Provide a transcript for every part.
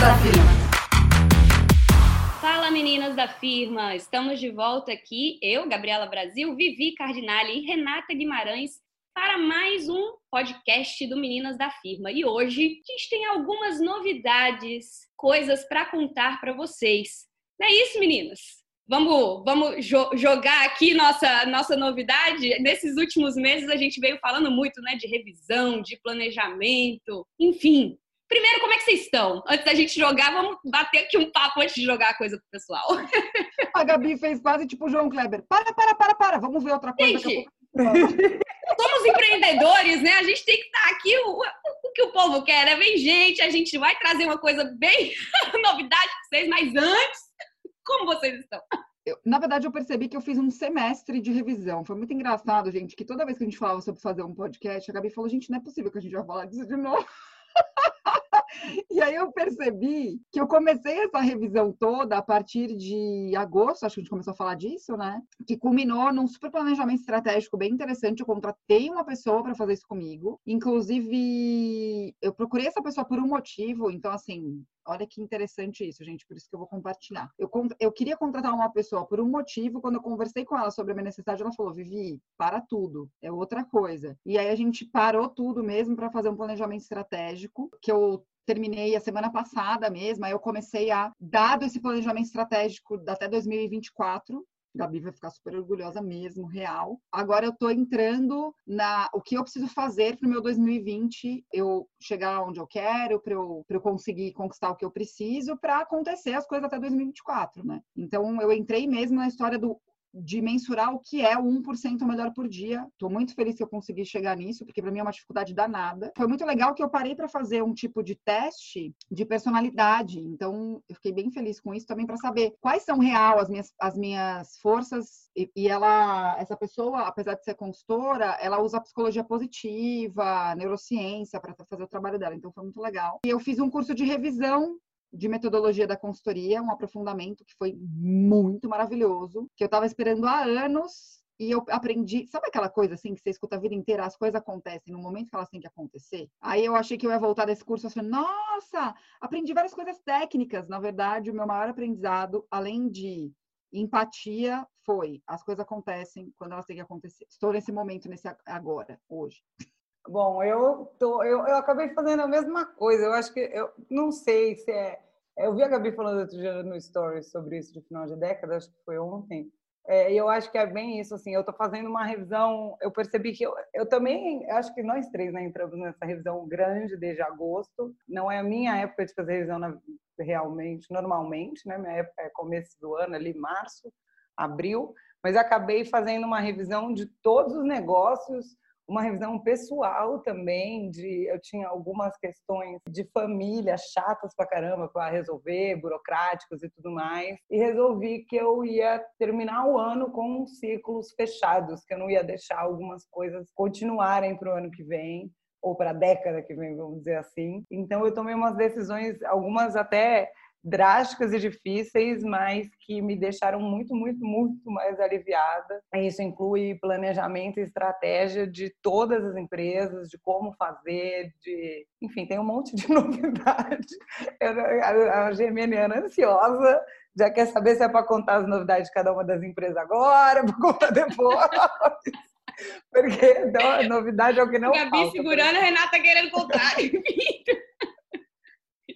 Da Firma. Fala meninas da firma, estamos de volta aqui, eu, Gabriela Brasil, Vivi Cardinale e Renata Guimarães para mais um podcast do Meninas da Firma. E hoje a gente tem algumas novidades, coisas para contar para vocês. Não é isso, meninas? Vamos, vamos jo jogar aqui nossa, nossa novidade. Nesses últimos meses a gente veio falando muito né, de revisão, de planejamento, enfim. Primeiro, como é que vocês estão? Antes da gente jogar, vamos bater aqui um papo antes de jogar a coisa pro pessoal. A Gabi fez quase tipo o João Kleber. Para, para, para, para. Vamos ver outra coisa. Gente, somos empreendedores, né? A gente tem que estar aqui, o, o, que o povo quer, né? Vem gente, a gente vai trazer uma coisa bem novidade para vocês, mas antes, como vocês estão? Eu, na verdade, eu percebi que eu fiz um semestre de revisão. Foi muito engraçado, gente, que toda vez que a gente falava sobre fazer um podcast, a Gabi falou, gente, não é possível que a gente vai falar disso de novo. E aí eu percebi que eu comecei essa revisão toda a partir de agosto, acho que a gente começou a falar disso, né? Que culminou num super planejamento estratégico bem interessante. Eu contratei uma pessoa para fazer isso comigo. Inclusive, eu procurei essa pessoa por um motivo, então assim, Olha que interessante isso, gente, por isso que eu vou compartilhar. Eu, eu queria contratar uma pessoa por um motivo, quando eu conversei com ela sobre a minha necessidade, ela falou: Vivi, para tudo, é outra coisa. E aí a gente parou tudo mesmo para fazer um planejamento estratégico, que eu terminei a semana passada mesmo, aí eu comecei a, dado esse planejamento estratégico até 2024, Gabi vai ficar super orgulhosa mesmo, real. Agora eu tô entrando na o que eu preciso fazer para o meu 2020, eu chegar onde eu quero, para eu, eu conseguir conquistar o que eu preciso, para acontecer as coisas até 2024, né? Então eu entrei mesmo na história do de mensurar o que é o 1% melhor por dia. Estou muito feliz que eu consegui chegar nisso, porque para mim é uma dificuldade danada. Foi muito legal que eu parei para fazer um tipo de teste de personalidade. Então, eu fiquei bem feliz com isso também para saber quais são real as minhas, as minhas forças. E, e ela, essa pessoa, apesar de ser consultora, ela usa psicologia positiva, neurociência para fazer o trabalho dela. Então, foi muito legal. E eu fiz um curso de revisão de metodologia da consultoria, um aprofundamento que foi muito maravilhoso, que eu estava esperando há anos e eu aprendi, sabe aquela coisa assim que você escuta a vida inteira, as coisas acontecem no momento que elas têm que acontecer? Aí eu achei que eu ia voltar desse curso falei, nossa, aprendi várias coisas técnicas. Na verdade, o meu maior aprendizado, além de empatia, foi as coisas acontecem quando elas têm que acontecer. Estou nesse momento, nesse agora, hoje. Bom, eu, tô, eu, eu acabei fazendo a mesma coisa. Eu acho que, eu não sei se é. Eu vi a Gabi falando outro dia no Stories sobre isso de final de década, acho que foi ontem. É, e eu acho que é bem isso, assim, eu estou fazendo uma revisão, eu percebi que eu, eu também, acho que nós três né, entramos nessa revisão grande desde agosto, não é a minha época de fazer revisão na, realmente, normalmente, né, minha época é começo do ano, ali março, abril, mas acabei fazendo uma revisão de todos os negócios, uma revisão pessoal também de eu tinha algumas questões de família chatas pra caramba para resolver, burocráticos e tudo mais, e resolvi que eu ia terminar o ano com ciclos fechados, que eu não ia deixar algumas coisas continuarem para o ano que vem ou para a década que vem, vamos dizer assim. Então eu tomei umas decisões, algumas até drásticas e difíceis, mas que me deixaram muito, muito, muito mais aliviada. Isso inclui planejamento e estratégia de todas as empresas, de como fazer, de, enfim, tem um monte de novidade. a geminiana é ansiosa já quer saber se é para contar as novidades de cada uma das empresas agora, para contar depois. Porque não, novidade é o que não Gabi falta. segurando, a Renata querendo contar.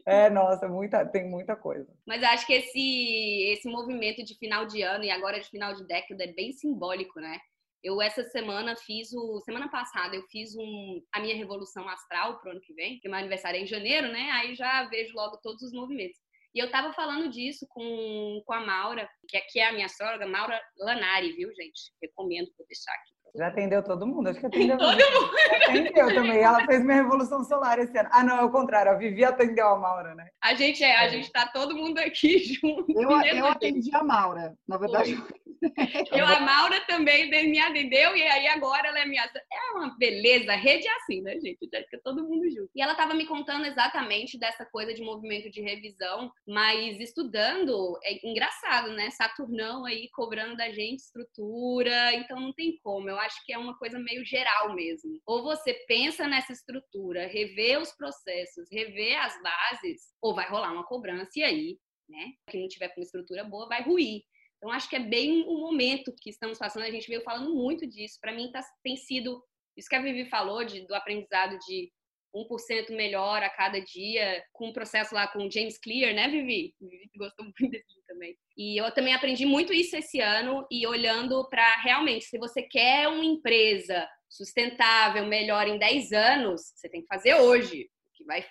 É, nossa, muita, tem muita coisa. Mas acho que esse, esse movimento de final de ano e agora de final de década é bem simbólico, né? Eu essa semana fiz o. Semana passada eu fiz um, a minha revolução astral pro ano que vem, que meu aniversário é em janeiro, né? Aí já vejo logo todos os movimentos. E eu tava falando disso com, com a Maura, que, que é a minha sogra, Maura Lanari, viu, gente? Recomendo, vou deixar aqui. Já atendeu todo mundo? Acho que atendeu todo mundo. Atendeu também. Ela fez minha revolução solar esse ano. Ah, não, é o contrário. A Vivi atendeu a Maura, né? A gente é, a é. gente tá todo mundo aqui junto. Eu, eu atendi a Maura. Na verdade, Eu, a Maura também me atendeu e aí agora ela é minha. É uma beleza. A rede é assim, né, gente? Já fica todo mundo junto. E ela estava me contando exatamente dessa coisa de movimento de revisão, mas estudando, é engraçado, né? Saturnão aí cobrando da gente estrutura, então não tem como. Eu acho que é uma coisa meio geral mesmo. Ou você pensa nessa estrutura, rever os processos, rever as bases, ou vai rolar uma cobrança e aí, né? Quem não tiver com uma estrutura boa vai ruir. Então, acho que é bem o momento que estamos passando. A gente veio falando muito disso. Para mim, tá, tem sido isso que a Vivi falou de, do aprendizado de 1% melhor a cada dia, com o processo lá com o James Clear, né, Vivi? Vivi gostou muito desse também. E eu também aprendi muito isso esse ano e olhando para realmente, se você quer uma empresa sustentável, melhor em 10 anos, você tem que fazer hoje, que vai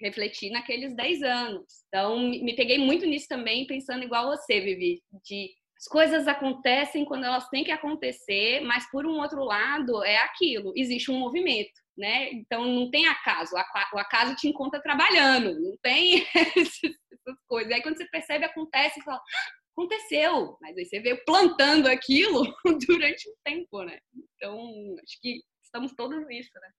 refletir naqueles 10 anos. Então, me peguei muito nisso também, pensando igual você, Vivi, de as coisas acontecem quando elas têm que acontecer, mas por um outro lado é aquilo, existe um movimento, né? Então não tem acaso, o acaso te encontra trabalhando, não tem essas coisas. Aí quando você percebe acontece, você fala, ah, aconteceu, mas aí você veio plantando aquilo durante um tempo, né? Então acho que estamos todos nisso, né?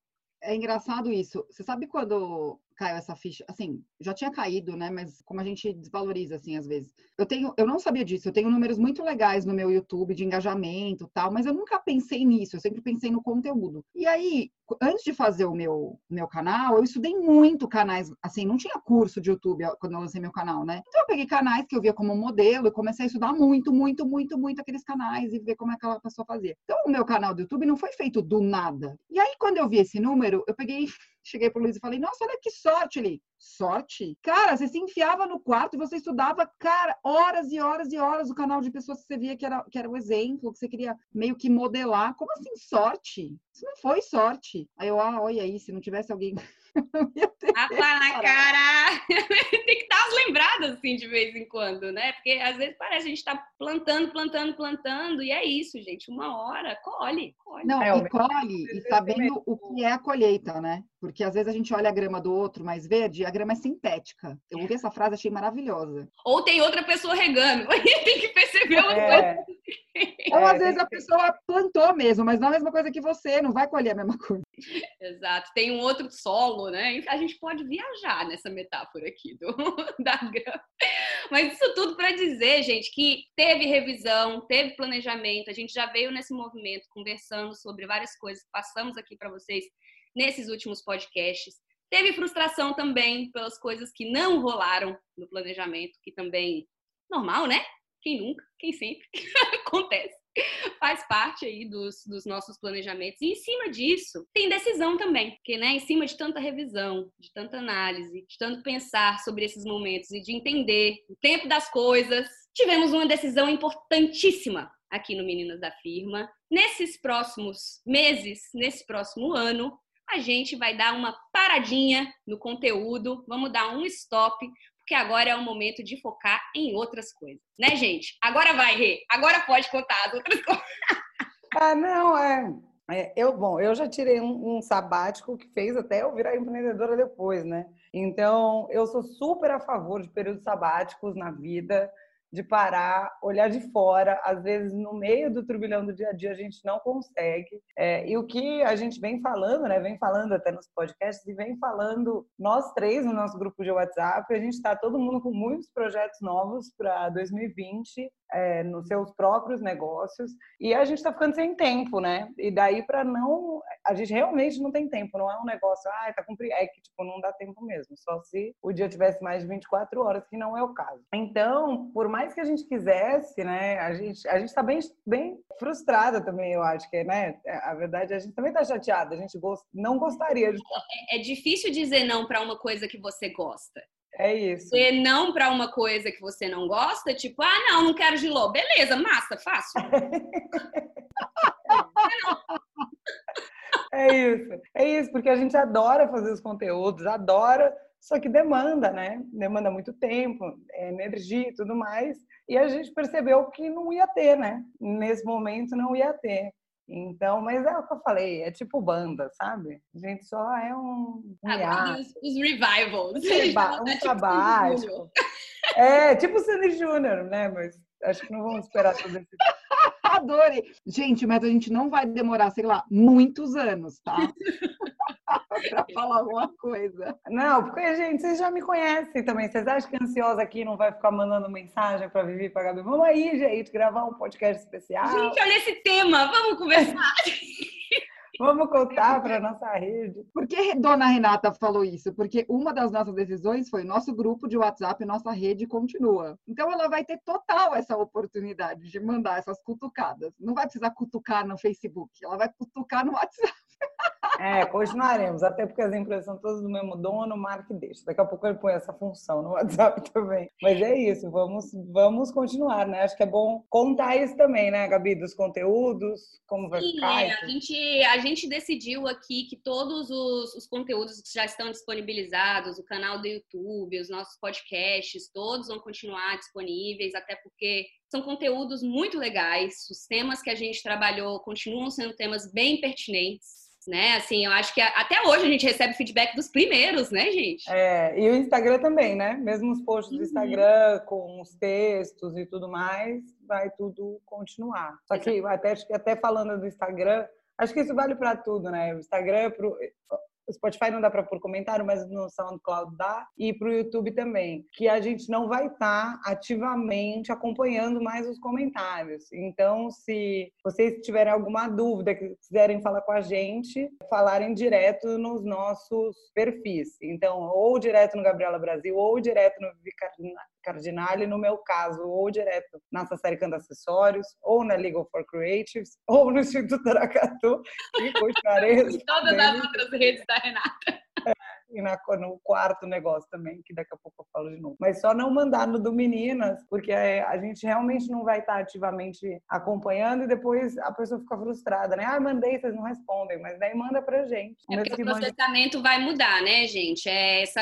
É engraçado isso. Você sabe quando caiu essa ficha, assim, já tinha caído, né? Mas como a gente desvaloriza, assim, às vezes. Eu tenho, eu não sabia disso, eu tenho números muito legais no meu YouTube de engajamento tal, mas eu nunca pensei nisso, eu sempre pensei no conteúdo. E aí, antes de fazer o meu, meu canal, eu estudei muito canais, assim, não tinha curso de YouTube quando eu lancei meu canal, né? Então eu peguei canais que eu via como modelo e comecei a estudar muito, muito, muito, muito aqueles canais e ver como é aquela pessoa fazia. Então o meu canal do YouTube não foi feito do nada. E aí, quando eu vi esse número, eu peguei cheguei pro Luiz e falei, nossa, olha que sorte ali. Sorte? Cara, você se enfiava no quarto e você estudava, cara, horas e horas e horas o canal de pessoas que você via que era, que era o exemplo, que você queria meio que modelar. Como assim sorte? Isso não foi sorte. Aí eu, ah, olha aí, se não tivesse alguém Tapa na cara! Tem que dar as lembradas assim de vez em quando, né? Porque às vezes parece que a gente tá plantando, plantando, plantando, e é isso, gente. Uma hora, colhe, colhe. Não, é, e colhe, e sabendo o que é a colheita, né? Porque às vezes a gente olha a grama do outro mais verde, a grama é sintética. Eu ouvi essa frase, achei maravilhosa. Ou tem outra pessoa regando, aí tem que perceber uma é. coisa. Ou às vezes a pessoa plantou mesmo, mas não é a mesma coisa que você, não vai colher a mesma coisa. Exato, tem um outro solo, né? A gente pode viajar nessa metáfora aqui do, da grama. Mas isso tudo para dizer, gente, que teve revisão, teve planejamento, a gente já veio nesse movimento conversando sobre várias coisas que passamos aqui para vocês nesses últimos podcasts. Teve frustração também pelas coisas que não rolaram no planejamento, que também normal, né? Quem nunca, quem sempre acontece faz parte aí dos, dos nossos planejamentos. E em cima disso, tem decisão também, porque né, em cima de tanta revisão, de tanta análise, de tanto pensar sobre esses momentos e de entender o tempo das coisas, tivemos uma decisão importantíssima aqui no Meninas da Firma. Nesses próximos meses, nesse próximo ano, a gente vai dar uma paradinha no conteúdo, vamos dar um stop, porque agora é o momento de focar em outras coisas, né, gente? Agora vai, Rê, agora pode contar as outras coisas. Ah, não, é. é eu, bom, eu já tirei um, um, sabático que fez até eu virar empreendedora depois, né? Então, eu sou super a favor de períodos sabáticos na vida de parar, olhar de fora. Às vezes, no meio do turbilhão do dia a dia, a gente não consegue. É, e o que a gente vem falando, né? Vem falando até nos podcasts e vem falando nós três no nosso grupo de WhatsApp. A gente está todo mundo com muitos projetos novos para 2020 é, nos seus próprios negócios e a gente está ficando sem tempo, né? E daí para não, a gente realmente não tem tempo. Não é um negócio, ah, tá cumprido, é que tipo não dá tempo mesmo. Só se o dia tivesse mais de 24 horas, que não é o caso. Então, por mais que a gente quisesse, né? A gente a gente está bem bem frustrada também, eu acho que, né? A verdade a gente também está chateada. A gente gost, não gostaria de. É, é difícil dizer não para uma coisa que você gosta. É isso. E não para uma coisa que você não gosta, tipo, ah, não, não quero giló. Beleza, massa, fácil. é isso. É isso, porque a gente adora fazer os conteúdos, adora, só que demanda, né? Demanda muito tempo, energia e tudo mais. E a gente percebeu que não ia ter, né? Nesse momento não ia ter. Então, mas é o que eu falei, é tipo banda, sabe? A gente só é um. um ah, os, os revivals. Um, um trabalho. Tipo é, tipo o Sandy Júnior, né? Mas acho que não vamos esperar tudo esse. Adorei. Gente, mas a gente não vai demorar, sei lá, muitos anos, tá? para falar alguma coisa. Não, porque, gente, vocês já me conhecem também. Vocês acham que ansiosa aqui não vai ficar mandando mensagem para Vivi e para Gabi? Vamos aí, gente, gravar um podcast especial. Gente, olha esse tema, vamos conversar. Vamos contar para nossa rede. Por que Dona Renata falou isso? Porque uma das nossas decisões foi nosso grupo de WhatsApp, nossa rede continua. Então ela vai ter total essa oportunidade de mandar essas cutucadas. Não vai precisar cutucar no Facebook, ela vai cutucar no WhatsApp. É, continuaremos, até porque as empresas são todas do mesmo dono, marca e deixa. Daqui a pouco ele põe essa função no WhatsApp também. Mas é isso, vamos, vamos continuar, né? Acho que é bom contar isso também, né, Gabi, dos conteúdos, como vai Sim, ficar. É, a, gente, a gente decidiu aqui que todos os, os conteúdos que já estão disponibilizados, o canal do YouTube, os nossos podcasts, todos vão continuar disponíveis, até porque são conteúdos muito legais. Os temas que a gente trabalhou continuam sendo temas bem pertinentes né? Assim, eu acho que até hoje a gente recebe feedback dos primeiros, né, gente? É, e o Instagram também, né? Mesmo os posts uhum. do Instagram com os textos e tudo mais, vai tudo continuar. Só que até, até falando do Instagram, acho que isso vale para tudo, né? O Instagram é pro o Spotify não dá para pôr comentário, mas no SoundCloud dá, e para o YouTube também, que a gente não vai estar tá ativamente acompanhando mais os comentários. Então, se vocês tiverem alguma dúvida, que quiserem falar com a gente, falarem direto nos nossos perfis. Então, ou direto no Gabriela Brasil, ou direto no Vivi Cardinale, no meu caso, ou direto na Sassaricando Acessórios, ou na Legal for Creatives, ou no Instituto Aracatu, e continuarei. Todas as outras redes da Renata. E na, no quarto negócio também, que daqui a pouco eu falo de novo. Mas só não mandar no do Meninas, porque é, a gente realmente não vai estar ativamente acompanhando e depois a pessoa fica frustrada, né? Ah, mandei, vocês não respondem, mas daí manda pra gente. É porque o processamento manda... vai mudar, né, gente? É essa,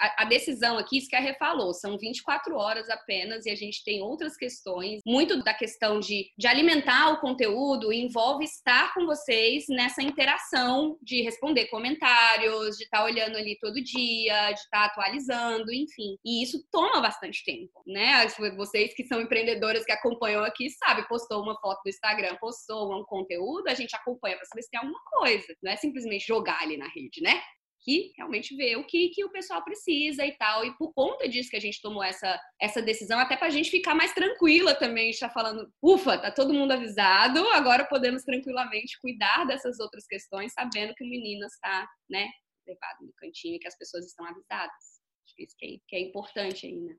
a, a decisão aqui, isso que a Rê falou, são 24 horas apenas e a gente tem outras questões. Muito da questão de, de alimentar o conteúdo envolve estar com vocês nessa interação de responder comentários, de estar olhando ali todo dia, de estar tá atualizando, enfim. E isso toma bastante tempo, né? Vocês que são empreendedoras que acompanham aqui, sabe, postou uma foto no Instagram, postou um conteúdo, a gente acompanha para saber se tem alguma coisa. Não é simplesmente jogar ali na rede, né? que realmente vê o que, que o pessoal precisa e tal. E por conta disso que a gente tomou essa, essa decisão, até para a gente ficar mais tranquila também, está falando, ufa, tá todo mundo avisado, agora podemos tranquilamente cuidar dessas outras questões, sabendo que o menino está, né, levado no cantinho e que as pessoas estão avisadas. Acho que isso que é, que é importante ainda. Né?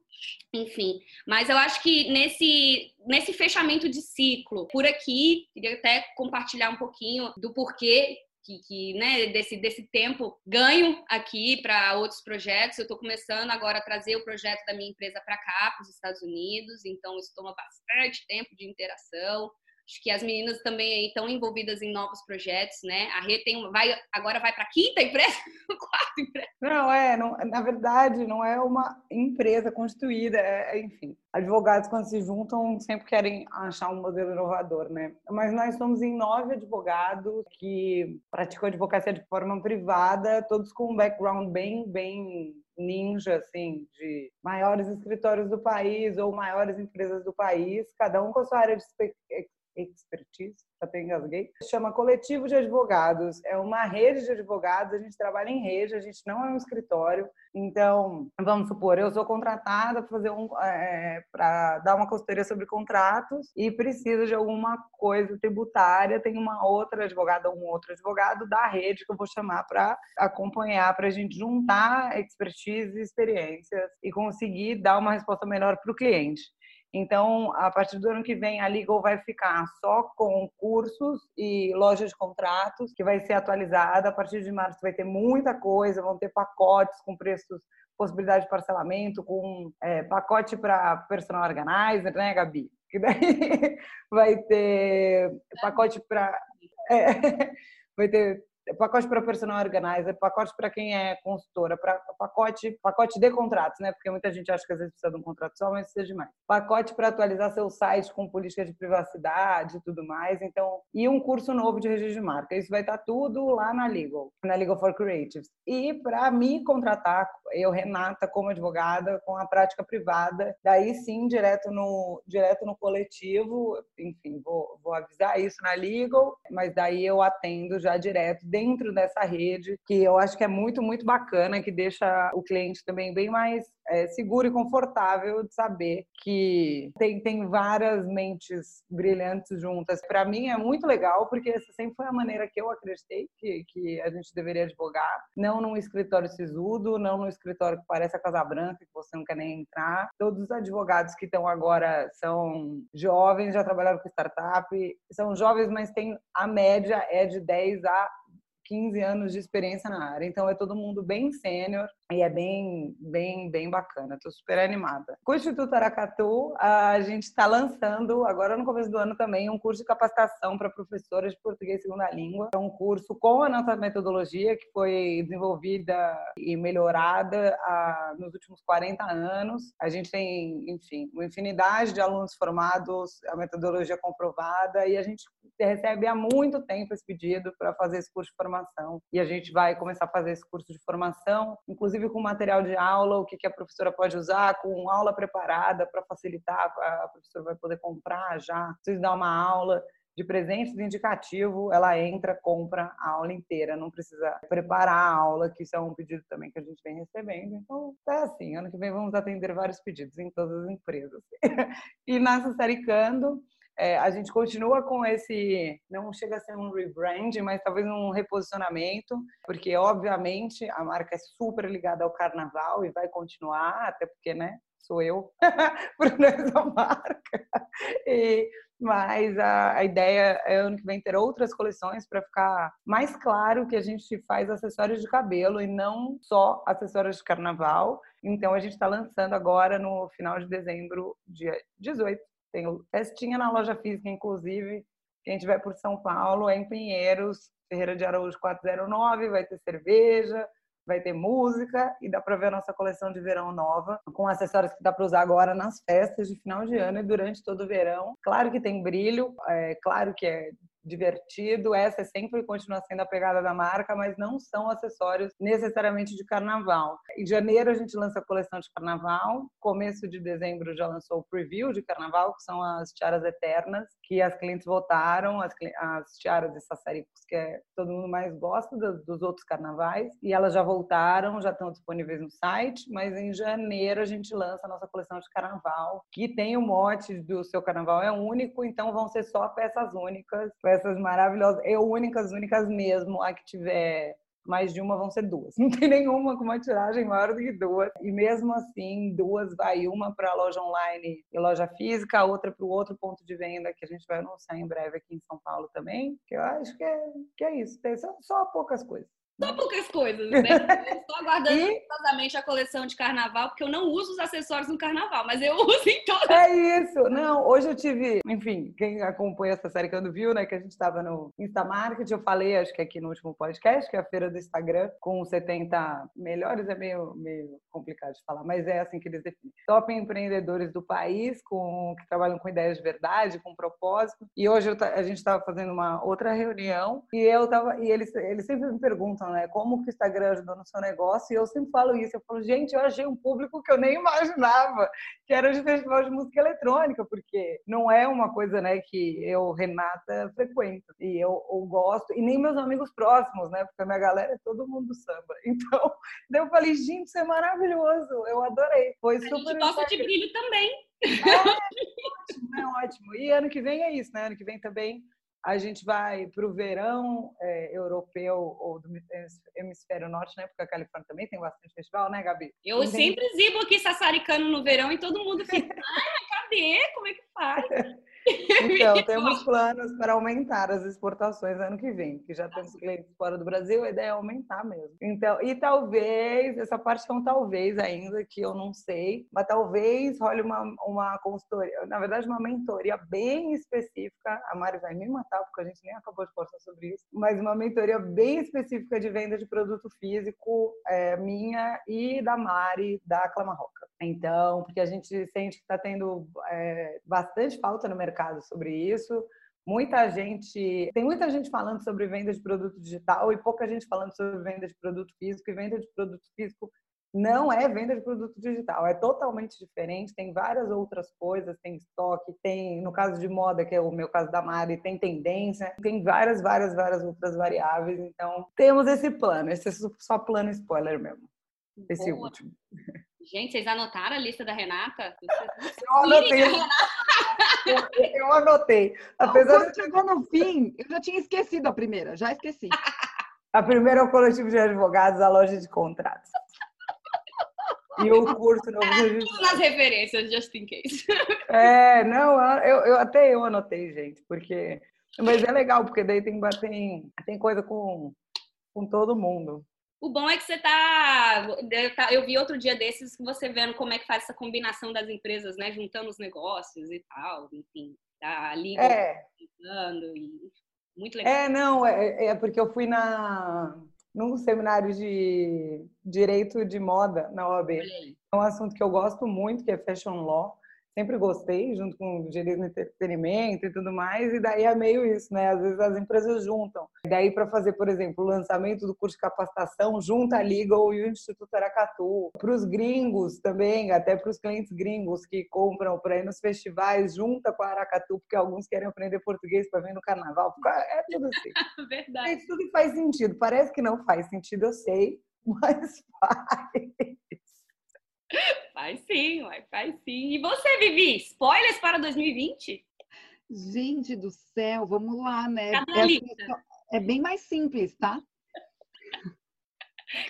Enfim, mas eu acho que nesse, nesse fechamento de ciclo, por aqui, queria até compartilhar um pouquinho do porquê que, que, né, desse, desse tempo ganho aqui para outros projetos. Eu estou começando agora a trazer o projeto da minha empresa para cá, para os Estados Unidos, então isso toma bastante tempo de interação. Acho que as meninas também estão envolvidas em novos projetos, né? A Rê tem vai agora vai para quinta empresa, quarta empresa. Não é, não, na verdade não é uma empresa constituída, é, é, enfim. Advogados quando se juntam sempre querem achar um modelo inovador, né? Mas nós somos em nove advogados que praticam advocacia de forma privada, todos com um background bem bem ninja, assim, de maiores escritórios do país ou maiores empresas do país, cada um com a sua área de expertise, até engasguei, chama Coletivo de Advogados. É uma rede de advogados, a gente trabalha em rede, a gente não é um escritório. Então, vamos supor, eu sou contratada para fazer um, é, para dar uma consultoria sobre contratos e precisa de alguma coisa tributária, tem uma outra advogada ou um outro advogado da rede que eu vou chamar para acompanhar, para a gente juntar expertise e experiências e conseguir dar uma resposta melhor para o cliente. Então, a partir do ano que vem, a Legal vai ficar só com cursos e loja de contratos, que vai ser atualizada. A partir de março vai ter muita coisa, vão ter pacotes com preços, possibilidade de parcelamento, com é, pacote para personal organizer, né, Gabi? Que daí vai ter pacote para. É, vai ter pacote para personal organizer, pacote para quem é consultora, pra, pacote, pacote de contratos, né? Porque muita gente acha que às vezes precisa de um contrato só, mas precisa de mais. Pacote para atualizar seu site com política de privacidade e tudo mais. Então, e um curso novo de registro de marca. Isso vai estar tudo lá na Legal, na Legal for Creatives. E para me contratar, eu, Renata, como advogada, com a prática privada, daí sim, direto no, direto no coletivo, enfim, vou, vou avisar isso na Legal, mas daí eu atendo já direto dentro dessa rede, que eu acho que é muito, muito bacana, que deixa o cliente também bem mais é, seguro e confortável de saber que tem, tem várias mentes brilhantes juntas. Para mim é muito legal, porque essa sempre foi a maneira que eu acreditei que, que a gente deveria advogar. Não num escritório sisudo, não num escritório que parece a Casa Branca, que você não quer nem entrar. Todos os advogados que estão agora são jovens, já trabalharam com startup, são jovens, mas tem a média é de 10 a 15 anos de experiência na área. Então é todo mundo bem sênior e é bem, bem, bem bacana. Estou super animada. Com o Instituto Aracatu, a gente está lançando, agora no começo do ano também, um curso de capacitação para professores de português segunda língua. É um curso com a nossa metodologia que foi desenvolvida e melhorada a, nos últimos 40 anos. A gente tem, enfim, uma infinidade de alunos formados, a metodologia comprovada e a gente recebe há muito tempo esse pedido para fazer esse curso de formação formação. E a gente vai começar a fazer esse curso de formação, inclusive com material de aula, o que, a professora pode usar, com aula preparada para facilitar, a professora vai poder comprar já, precisa dar uma aula de presente de indicativo, ela entra, compra a aula inteira, não precisa preparar a aula, que isso é um pedido também que a gente vem recebendo. Então, é assim, ano que vem vamos atender vários pedidos em todas as empresas. e na Sassaricando, é, a gente continua com esse, não chega a ser um rebrand, mas talvez um reposicionamento, porque obviamente a marca é super ligada ao carnaval e vai continuar, até porque, né, sou eu por essa marca. E, mas a, a, ideia é ano que vem ter outras coleções para ficar mais claro que a gente faz acessórios de cabelo e não só acessórios de carnaval. Então a gente está lançando agora no final de dezembro, dia 18, tem o Festinha na loja física, inclusive. Quem estiver por São Paulo, é em Pinheiros, Ferreira de Araújo 409, vai ter cerveja, vai ter música e dá para ver a nossa coleção de verão nova, com acessórios que dá para usar agora nas festas de final de ano e durante todo o verão. Claro que tem brilho, é claro que é divertido. Essa é sempre continua sendo a pegada da marca, mas não são acessórios necessariamente de carnaval. Em janeiro a gente lança a coleção de carnaval. Começo de dezembro já lançou o preview de carnaval, que são as tiaras eternas, que as clientes votaram, as, as tiaras de sassaricos que é, todo mundo mais gosta dos, dos outros carnavais. E elas já voltaram, já estão disponíveis no site, mas em janeiro a gente lança a nossa coleção de carnaval, que tem o mote do seu carnaval é único, então vão ser só peças únicas, peças maravilhosas, eu únicas, únicas mesmo, a que tiver mais de uma vão ser duas. Não tem nenhuma com uma tiragem maior do que duas. E mesmo assim, duas vai uma para a loja online e loja física, a outra para o outro ponto de venda que a gente vai anunciar em breve aqui em São Paulo também. Que eu acho que é, que é isso. Só, só poucas coisas. Só poucas coisas, né? Estou aguardando e... a coleção de carnaval, porque eu não uso os acessórios no carnaval, mas eu uso em todas. É isso. Não, hoje eu tive, enfim, quem acompanha essa série que eu não viu, né, que a gente estava no Instamarket, eu falei, acho que aqui no último podcast, que é a feira do Instagram, com 70 melhores, é meio, meio complicado de falar, mas é assim que eles definem. Top empreendedores do país, com que trabalham com ideias de verdade, com propósito. E hoje eu, a gente estava fazendo uma outra reunião e eu tava, e eles, eles sempre me perguntam né? Como que o Instagram ajudou no seu negócio? E eu sempre falo isso. Eu falo, gente, eu achei um público que eu nem imaginava, que era de festival de música eletrônica, porque não é uma coisa, né, que eu, Renata, frequento. E eu, eu gosto, e nem meus amigos próximos, né? Porque a minha galera é todo mundo samba. Então, daí eu falei, gente, isso é maravilhoso. Eu adorei. Foi super. A gente gosta de brilho também. É, ótimo, é ótimo. E ano que vem é isso, né? Ano que vem também a gente vai para o verão é, europeu ou do hemisfério norte, né? Porque a Califórnia também tem bastante festival, né, Gabi? Eu tem... sempre exibo aqui sassaricano no verão e todo mundo fica, ah, cadê? Como é que faz? Então, temos planos para aumentar as exportações ano que vem, que já temos clientes fora do Brasil, a ideia é aumentar mesmo. Então, e talvez, essa parte é um talvez ainda, que eu não sei, mas talvez role uma, uma consultoria, na verdade, uma mentoria bem específica. A Mari vai me matar, porque a gente nem acabou de postar sobre isso, mas uma mentoria bem específica de venda de produto físico, é, minha e da Mari, da Clamarroca. Então, porque a gente sente que está tendo é, bastante falta no mercado sobre isso. Muita gente, tem muita gente falando sobre venda de produto digital e pouca gente falando sobre venda de produto físico. E venda de produto físico não é venda de produto digital, é totalmente diferente. Tem várias outras coisas, tem estoque, tem, no caso de moda, que é o meu caso da Mari, tem tendência, tem várias, várias, várias outras variáveis. Então, temos esse plano, esse é só plano spoiler mesmo, esse Boa. último. Gente, vocês anotaram a lista da Renata? Eu anotei. Eu, eu anotei. Apesar Quando de... chegou no fim, eu já tinha esquecido a primeira, já esqueci. A primeira é o coletivo de advogados, a loja de contratos. E o curso novo registro. Nas referências, just in case. É, não, eu, eu até eu anotei, gente, porque. Mas é legal, porque daí tem, tem, tem coisa com, com todo mundo. O bom é que você tá, tá. Eu vi outro dia desses que você vendo como é que faz essa combinação das empresas, né? Juntando os negócios e tal, enfim. Tá ali é. e muito legal. É, não, é, é porque eu fui na num seminário de direito de moda na OAB. É um assunto que eu gosto muito, que é fashion law sempre gostei, junto com o direito do entretenimento e tudo mais, e daí é meio isso, né? Às vezes as empresas juntam. E daí, para fazer, por exemplo, o lançamento do curso de capacitação, junta a Legal e o Instituto Aracatu. Para os gringos também, até para os clientes gringos que compram para ir nos festivais, junta com a Aracatu, porque alguns querem aprender português para vir no carnaval. É tudo assim. Verdade. Isso tudo faz sentido. Parece que não faz sentido, eu sei, mas faz. Faz sim, faz sim. E você, Vivi, spoilers para 2020? Gente do céu, vamos lá, né? Cadê a é, lista? É bem mais simples, tá?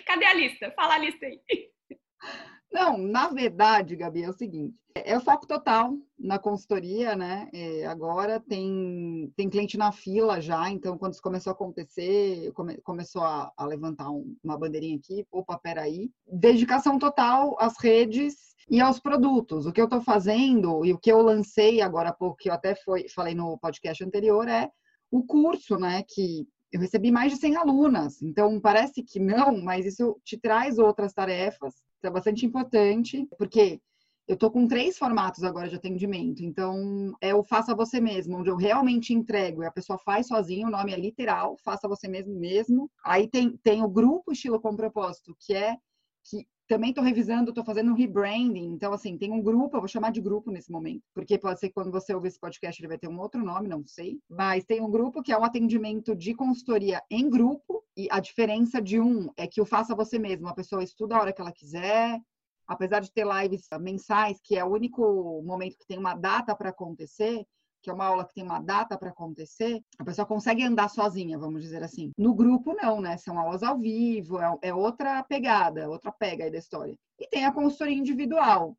Cadê a lista? Fala a lista aí. Não, na verdade, Gabi, é o seguinte: é o foco total na consultoria, né? É, agora tem, tem cliente na fila já, então quando isso começou a acontecer, come, começou a, a levantar um, uma bandeirinha aqui, opa, peraí. Dedicação total às redes e aos produtos. O que eu estou fazendo e o que eu lancei agora há pouco, que eu até foi, falei no podcast anterior, é o curso, né? Que eu recebi mais de 100 alunas, então parece que não, mas isso te traz outras tarefas é bastante importante, porque eu estou com três formatos agora de atendimento. Então, é o faça você mesmo, onde eu realmente entrego e a pessoa faz sozinha, o nome é literal, faça você mesmo mesmo. Aí tem, tem o grupo estilo com propósito, que é que também estou revisando, estou fazendo um rebranding. Então, assim, tem um grupo, eu vou chamar de grupo nesse momento, porque pode ser que quando você ouvir esse podcast ele vai ter um outro nome, não sei. Mas tem um grupo que é um atendimento de consultoria em grupo, e a diferença de um é que o faça você mesmo, a pessoa estuda a hora que ela quiser, apesar de ter lives mensais, que é o único momento que tem uma data para acontecer, que é uma aula que tem uma data para acontecer, a pessoa consegue andar sozinha, vamos dizer assim. No grupo, não, né? São aulas ao vivo, é, é outra pegada, outra pega aí da história. E tem a consultoria individual,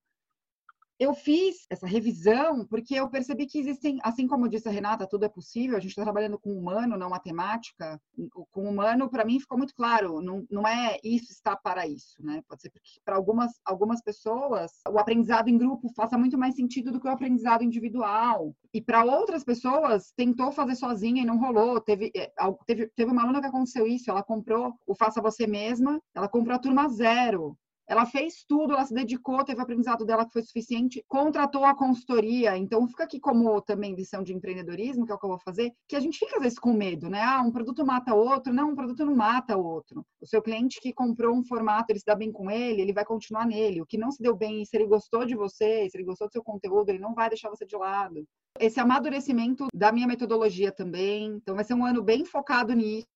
eu fiz essa revisão porque eu percebi que existem, assim como disse a Renata, tudo é possível, a gente está trabalhando com humano, não matemática. Com humano, para mim, ficou muito claro, não, não é isso está para isso, né? Pode ser porque para algumas, algumas pessoas o aprendizado em grupo faça muito mais sentido do que o aprendizado individual. E para outras pessoas, tentou fazer sozinha e não rolou. Teve, é, teve, teve uma aluna que aconteceu isso, ela comprou o Faça Você Mesma, ela comprou a turma zero. Ela fez tudo, ela se dedicou, teve o aprendizado dela que foi suficiente, contratou a consultoria. Então, fica aqui como também lição de empreendedorismo, que é o que eu vou fazer, que a gente fica às vezes com medo, né? Ah, um produto mata outro. Não, um produto não mata outro. O seu cliente que comprou um formato, ele se dá bem com ele, ele vai continuar nele. O que não se deu bem, se ele gostou de você, se ele gostou do seu conteúdo, ele não vai deixar você de lado. Esse amadurecimento da minha metodologia também. Então, vai ser um ano bem focado nisso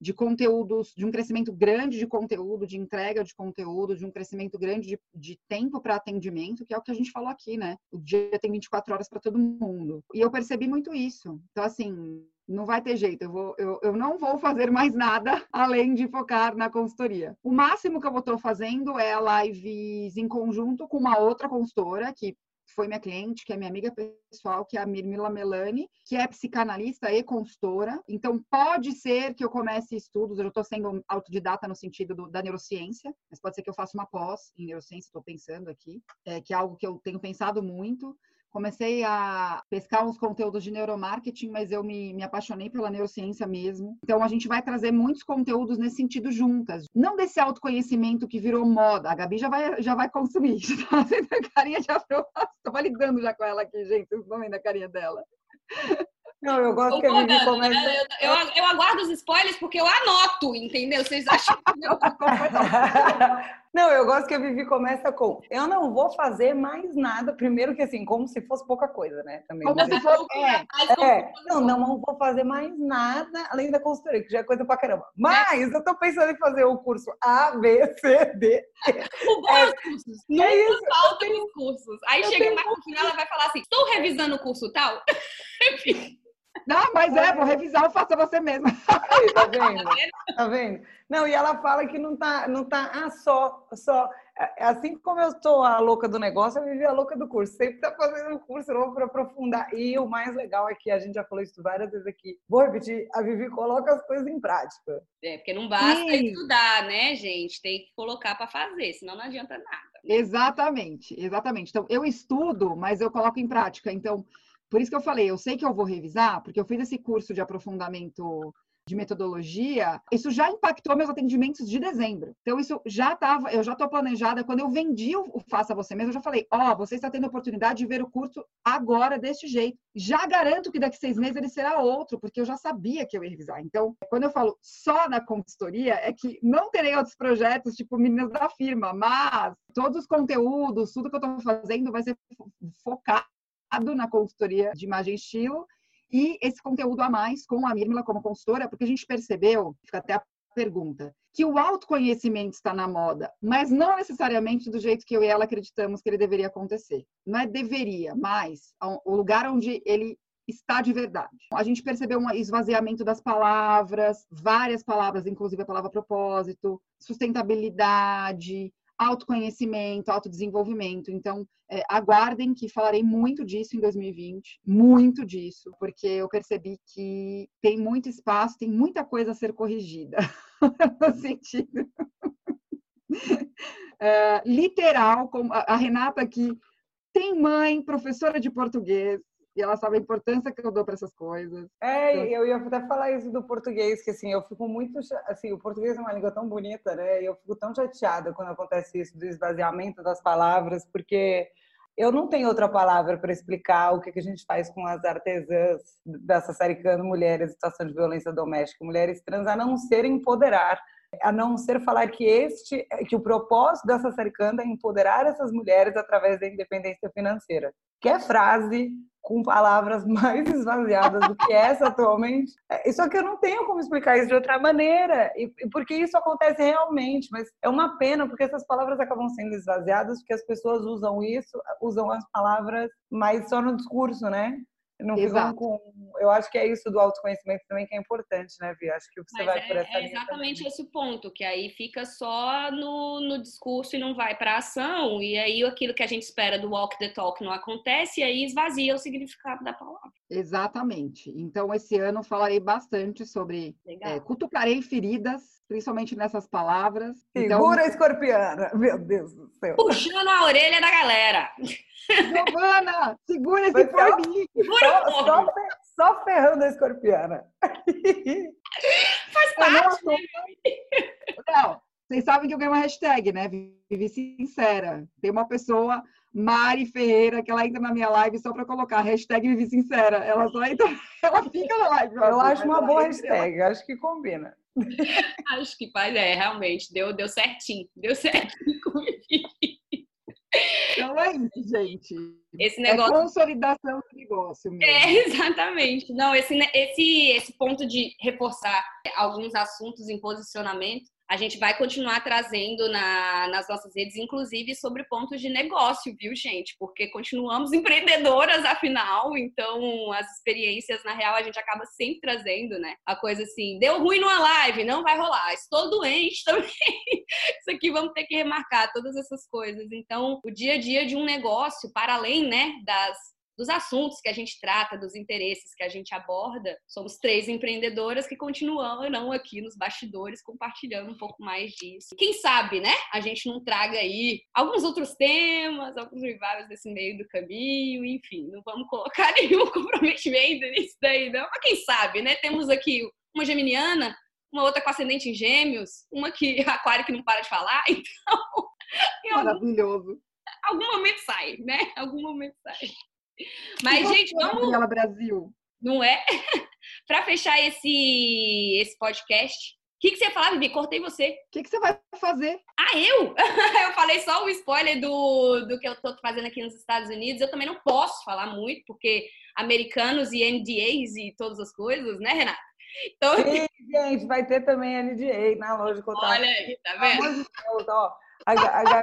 de conteúdos, de um crescimento grande de conteúdo, de entrega de conteúdo, de um crescimento grande de, de tempo para atendimento, que é o que a gente falou aqui, né? O dia tem 24 horas para todo mundo. E eu percebi muito isso. Então, assim, não vai ter jeito, eu, vou, eu, eu não vou fazer mais nada além de focar na consultoria. O máximo que eu estou fazendo é lives em conjunto com uma outra consultora, que foi minha cliente, que é minha amiga pessoal, que é a Mirmila Melani, que é psicanalista e consultora. Então, pode ser que eu comece estudos, eu estou sendo autodidata no sentido do, da neurociência, mas pode ser que eu faça uma pós em neurociência, estou pensando aqui, é, que é algo que eu tenho pensado muito comecei a pescar uns conteúdos de neuromarketing, mas eu me, me apaixonei pela neurociência mesmo. Então, a gente vai trazer muitos conteúdos nesse sentido juntas. Não desse autoconhecimento que virou moda. A Gabi já vai, já vai consumir. Já tá fazendo a carinha de aprovação. Estou validando já com ela aqui, gente. Vocês estão vendo a carinha dela. Não, eu gosto que a Vivi começa... Eu, eu, eu, aguardo os spoilers porque eu anoto, entendeu? Vocês acham que eu... Não, eu gosto que a Vivi começa com eu não vou fazer mais nada. Primeiro que assim, como se fosse pouca coisa, né? Também. Como se fosse. É, é, não, não vou fazer mais nada além da consultoria, que já é coisa pra caramba. Mas eu tô pensando em fazer o curso A, B, C, D. O bom é, cursos. Nunca é isso. faltam os cursos. Aí eu chega mais no final, ela vai falar assim: estou revisando o curso tal. Não, mas é, vou revisar, faça você mesma. Aí, tá vendo? Tá vendo? Não, e ela fala que não tá, não tá, ah, só, só. É, assim como eu sou a louca do negócio, eu vivi a louca do curso. Sempre tá fazendo um curso novo para aprofundar. E o mais legal é que a gente já falou isso várias vezes aqui. Vou repetir, a Vivi coloca as coisas em prática. É, porque não basta Sim. estudar, né, gente? Tem que colocar para fazer, senão não adianta nada. Exatamente, exatamente. Então, eu estudo, mas eu coloco em prática. Então, por isso que eu falei, eu sei que eu vou revisar, porque eu fiz esse curso de aprofundamento de metodologia, isso já impactou meus atendimentos de dezembro. Então, isso já estava, eu já estou planejada. Quando eu vendi o Faça Você Mesmo, eu já falei: Ó, oh, você está tendo a oportunidade de ver o curso agora, deste jeito. Já garanto que daqui seis meses ele será outro, porque eu já sabia que eu ia revisar. Então, quando eu falo só na consultoria, é que não terei outros projetos, tipo Meninas da Firma, mas todos os conteúdos, tudo que eu estou fazendo vai ser focado na consultoria de imagem e estilo e esse conteúdo a mais com a Mirmila como consultora, porque a gente percebeu, fica até a pergunta, que o autoconhecimento está na moda, mas não necessariamente do jeito que eu e ela acreditamos que ele deveria acontecer. Não é deveria, mas o lugar onde ele está de verdade. A gente percebeu um esvaziamento das palavras, várias palavras, inclusive a palavra propósito, sustentabilidade, autoconhecimento, autodesenvolvimento. Então, é, aguardem que falarei muito disso em 2020, muito disso, porque eu percebi que tem muito espaço, tem muita coisa a ser corrigida, no sentido é, literal, como a Renata aqui tem mãe, professora de português, e ela sabe a importância que eu dou para essas coisas. É, então, eu ia até falar isso do português, que assim, eu fico muito, assim, o português é uma língua tão bonita, né? E eu fico tão chateada quando acontece isso do esvaziamento das palavras, porque eu não tenho outra palavra para explicar o que, que a gente faz com as artesãs dessa série Cano Mulheres em Situação de Violência Doméstica, mulheres trans, a não ser empoderar, a não ser falar que este, que o propósito dessa Cano é empoderar essas mulheres através da independência financeira. Que é frase com palavras mais esvaziadas do que essa atualmente. É, só que eu não tenho como explicar isso de outra maneira, e porque isso acontece realmente, mas é uma pena porque essas palavras acabam sendo esvaziadas porque as pessoas usam isso, usam as palavras, mas só no discurso, né? Não Exato. com. Eu acho que é isso do autoconhecimento também que é importante, né, Vi? Acho que você Mas vai é, por essa É exatamente também. esse o ponto, que aí fica só no, no discurso e não vai para a ação, e aí aquilo que a gente espera do walk the talk não acontece, e aí esvazia o significado da palavra. Exatamente. Então, esse ano falarei bastante sobre. É, cutucarei feridas, principalmente nessas palavras. Então Segura então... a escorpiana, meu Deus do céu. Puxando a orelha da galera. Giovana, segura esse forninho. Só, só, só, ferrando a escorpiana. Faz parte. Não, não, vocês sabem que eu ganhei uma hashtag, né? Vivi sincera. Tem uma pessoa, Mari Ferreira, que ela entra na minha live só para colocar hashtag Vivi Sincera. Ela só entra, ela fica na live. Eu acho uma boa hashtag, acho que combina. Acho que faz, é, realmente, deu, deu certinho. Deu certinho com Vivi. Não é isso, gente. Esse negócio... É consolidação do negócio mesmo. É, exatamente. Não, esse, esse, esse ponto de reforçar alguns assuntos em posicionamento a gente vai continuar trazendo na, nas nossas redes, inclusive sobre pontos de negócio, viu, gente? Porque continuamos empreendedoras, afinal, então as experiências, na real, a gente acaba sempre trazendo, né? A coisa assim, deu ruim numa live, não vai rolar. Estou doente também. Isso aqui vamos ter que remarcar, todas essas coisas. Então, o dia a dia de um negócio, para além, né, das dos assuntos que a gente trata, dos interesses que a gente aborda. Somos três empreendedoras que continuam aqui nos bastidores compartilhando um pouco mais disso. Quem sabe, né? A gente não traga aí alguns outros temas, alguns rivais desse meio do caminho, enfim, não vamos colocar nenhum comprometimento nisso daí, não. Mas quem sabe, né? Temos aqui uma geminiana, uma outra com ascendente em gêmeos, uma que aquário que não para de falar, então. Maravilhoso. Algum, algum momento sai, né? Algum momento sai. Mas, gente, vamos. Gabriela Brasil. Não é? para fechar esse, esse podcast, o que, que você ia falar, Vivi? Cortei você. O que, que você vai fazer? Ah, eu? eu falei só o spoiler do, do que eu tô fazendo aqui nos Estados Unidos. Eu também não posso falar muito, porque americanos e NDAs e todas as coisas, né, Renata? Então... Sim, gente, vai ter também NDA na loja de contato. Olha aí, tá vendo? Deus, ó, a, a, a,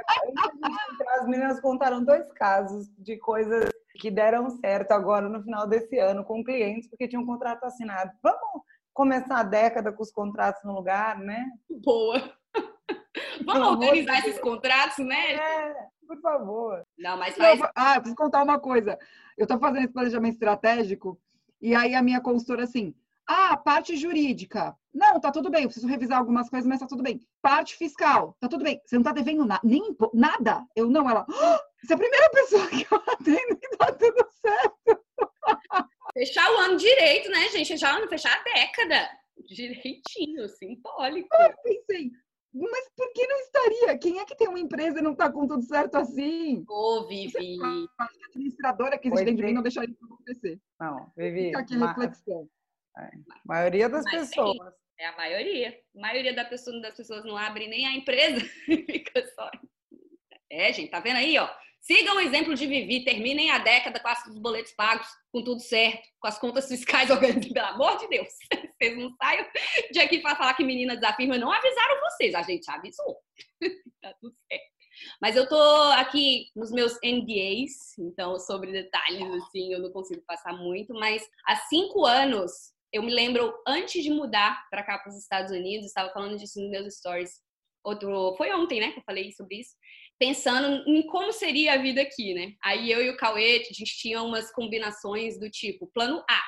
as meninas contaram dois casos de coisas que deram certo agora no final desse ano com clientes, porque tinham um contrato assinado. Vamos começar a década com os contratos no lugar, né? Boa! Vamos organizar esses contratos, né? É, por favor. Não, mas faz... Ah, preciso contar uma coisa. Eu estou fazendo esse planejamento estratégico e aí a minha consultora assim, ah, parte jurídica. Não, tá tudo bem, eu preciso revisar algumas coisas, mas tá tudo bem. Parte fiscal, tá tudo bem. Você não tá devendo na, nem nada. Eu não, ela. Oh, você é a primeira pessoa que eu atendo e tá tudo certo. Fechar o ano direito, né, gente? Fechar o ano, fechar a década. Direitinho, simbólico. Eu pensei, mas por que não estaria? Quem é que tem uma empresa e não está com tudo certo assim? Ô, Vivi. A administradora que existe dentro de mim não deixaria isso acontecer. Não, Vivi. Fica aqui a reflexão. É. A maioria das Mas pessoas. É a maioria. A maioria das pessoas, das pessoas não abre nem a empresa. Fica só. É, gente, tá vendo aí, ó? Sigam o exemplo de Vivi, terminem a década com os boletos pagos, com tudo certo, com as contas fiscais organizadas, pelo amor de Deus. Vocês não saiam de aqui para falar que menina desafirma, não avisaram vocês, a gente avisou. tá tudo certo. Mas eu tô aqui nos meus NDAs, então sobre detalhes, assim, eu não consigo passar muito, mas há cinco anos, eu me lembro, antes de mudar para cá, para os Estados Unidos, estava falando disso nos meus stories, outro, foi ontem, né, que eu falei sobre isso, pensando em como seria a vida aqui, né? Aí eu e o Cauê, a gente tinha umas combinações do tipo, plano A,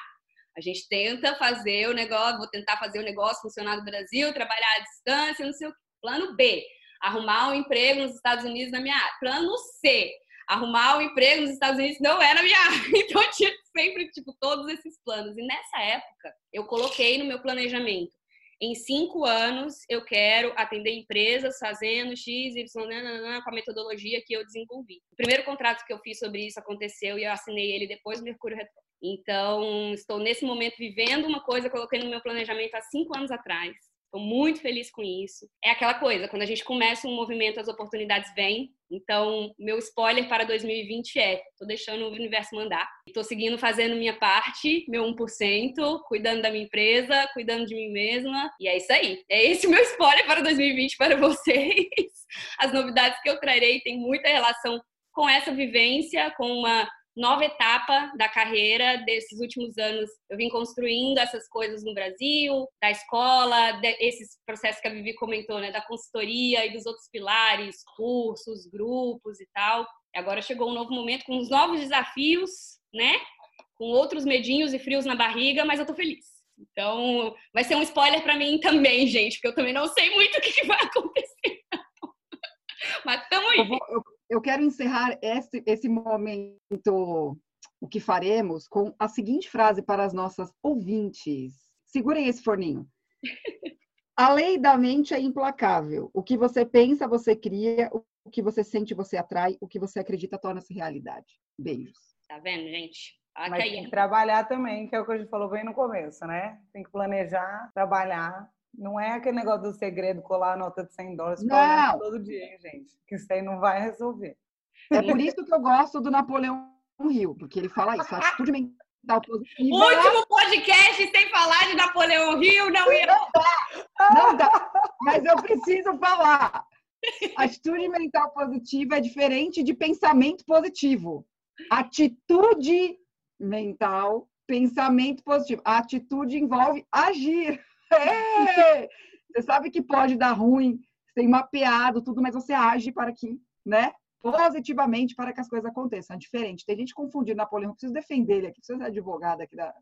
a gente tenta fazer o negócio, vou tentar fazer o negócio funcionar no Brasil, trabalhar à distância, não sei o que. Plano B, arrumar um emprego nos Estados Unidos na minha área. Plano C, arrumar um emprego nos Estados Unidos não era minha área. Então eu tinha sempre, tipo, todos esses planos. E nessa época, eu coloquei no meu planejamento em cinco anos eu quero atender empresas fazendo X, Y, nananã, com a metodologia que eu desenvolvi. O primeiro contrato que eu fiz sobre isso aconteceu e eu assinei ele depois do Mercúrio Retro. Então, estou nesse momento vivendo uma coisa que eu coloquei no meu planejamento há cinco anos atrás. Estou muito feliz com isso. É aquela coisa, quando a gente começa um movimento, as oportunidades vêm. Então, meu spoiler para 2020 é: estou deixando o universo mandar. Estou seguindo fazendo minha parte, meu 1%, cuidando da minha empresa, cuidando de mim mesma. E é isso aí. É esse o meu spoiler para 2020 para vocês. As novidades que eu trarei têm muita relação com essa vivência, com uma nova etapa da carreira desses últimos anos. Eu vim construindo essas coisas no Brasil, da escola, esses processos que a Vivi comentou, né, da consultoria e dos outros pilares, cursos, grupos e tal. E agora chegou um novo momento com os novos desafios, né? Com outros medinhos e frios na barriga, mas eu tô feliz. Então, vai ser um spoiler para mim também, gente, porque eu também não sei muito o que vai acontecer. mas tamo aí. Eu, vou, eu eu quero encerrar esse, esse momento, o que faremos, com a seguinte frase para as nossas ouvintes. Segurem esse forninho. A lei da mente é implacável. O que você pensa, você cria. O que você sente, você atrai. O que você acredita, torna-se realidade. Beijos. Tá vendo, gente? Mas tem que trabalhar também, que é o que a gente falou bem no começo, né? Tem que planejar, trabalhar não é aquele negócio do segredo colar a nota de 100 dólares não. todo dia, hein, gente? Que isso aí não vai resolver. É por isso que eu gosto do Napoleão Rio, porque ele fala isso, atitude mental positiva. Último podcast sem falar de Napoleão Rio não ia. Não dá. Não dá. Mas eu preciso falar. Atitude mental positiva é diferente de pensamento positivo. Atitude mental, pensamento positivo. A atitude envolve agir. É! Você sabe que pode dar ruim, tem mapeado tudo, mas você age para que, né? Positivamente para que as coisas aconteçam. É diferente. Tem gente confundindo Napoleão. Eu preciso defender ele aqui, preciso ser advogada aqui da.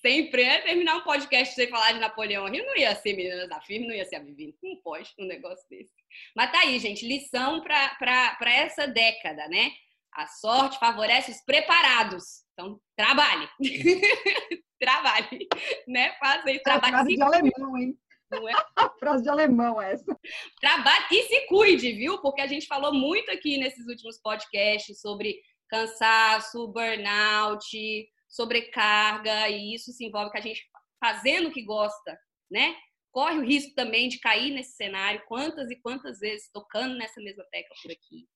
Sempre, é terminar um podcast sem falar de Napoleão Rio, não ia ser Meninas da Firme, não ia ser a Vivi. Não pode um negócio desse. Mas tá aí, gente, lição para essa década, né? A sorte favorece os preparados. Então, trabalhe. trabalhe, né? Faça isso. Trabalhe. É frase de alemão, hein? Não é? frase de alemão essa. Trabalhe e se cuide, viu? Porque a gente falou muito aqui nesses últimos podcasts sobre cansaço, burnout, sobrecarga, e isso se envolve com a gente fazendo o que gosta, né? Corre o risco também de cair nesse cenário, quantas e quantas vezes tocando nessa mesma tecla por aqui.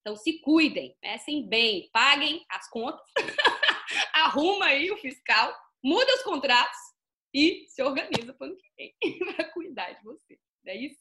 Então, se cuidem, pensem bem, paguem as contas, arruma aí o fiscal, muda os contratos e se organiza para o ano que vem para cuidar de você. É isso?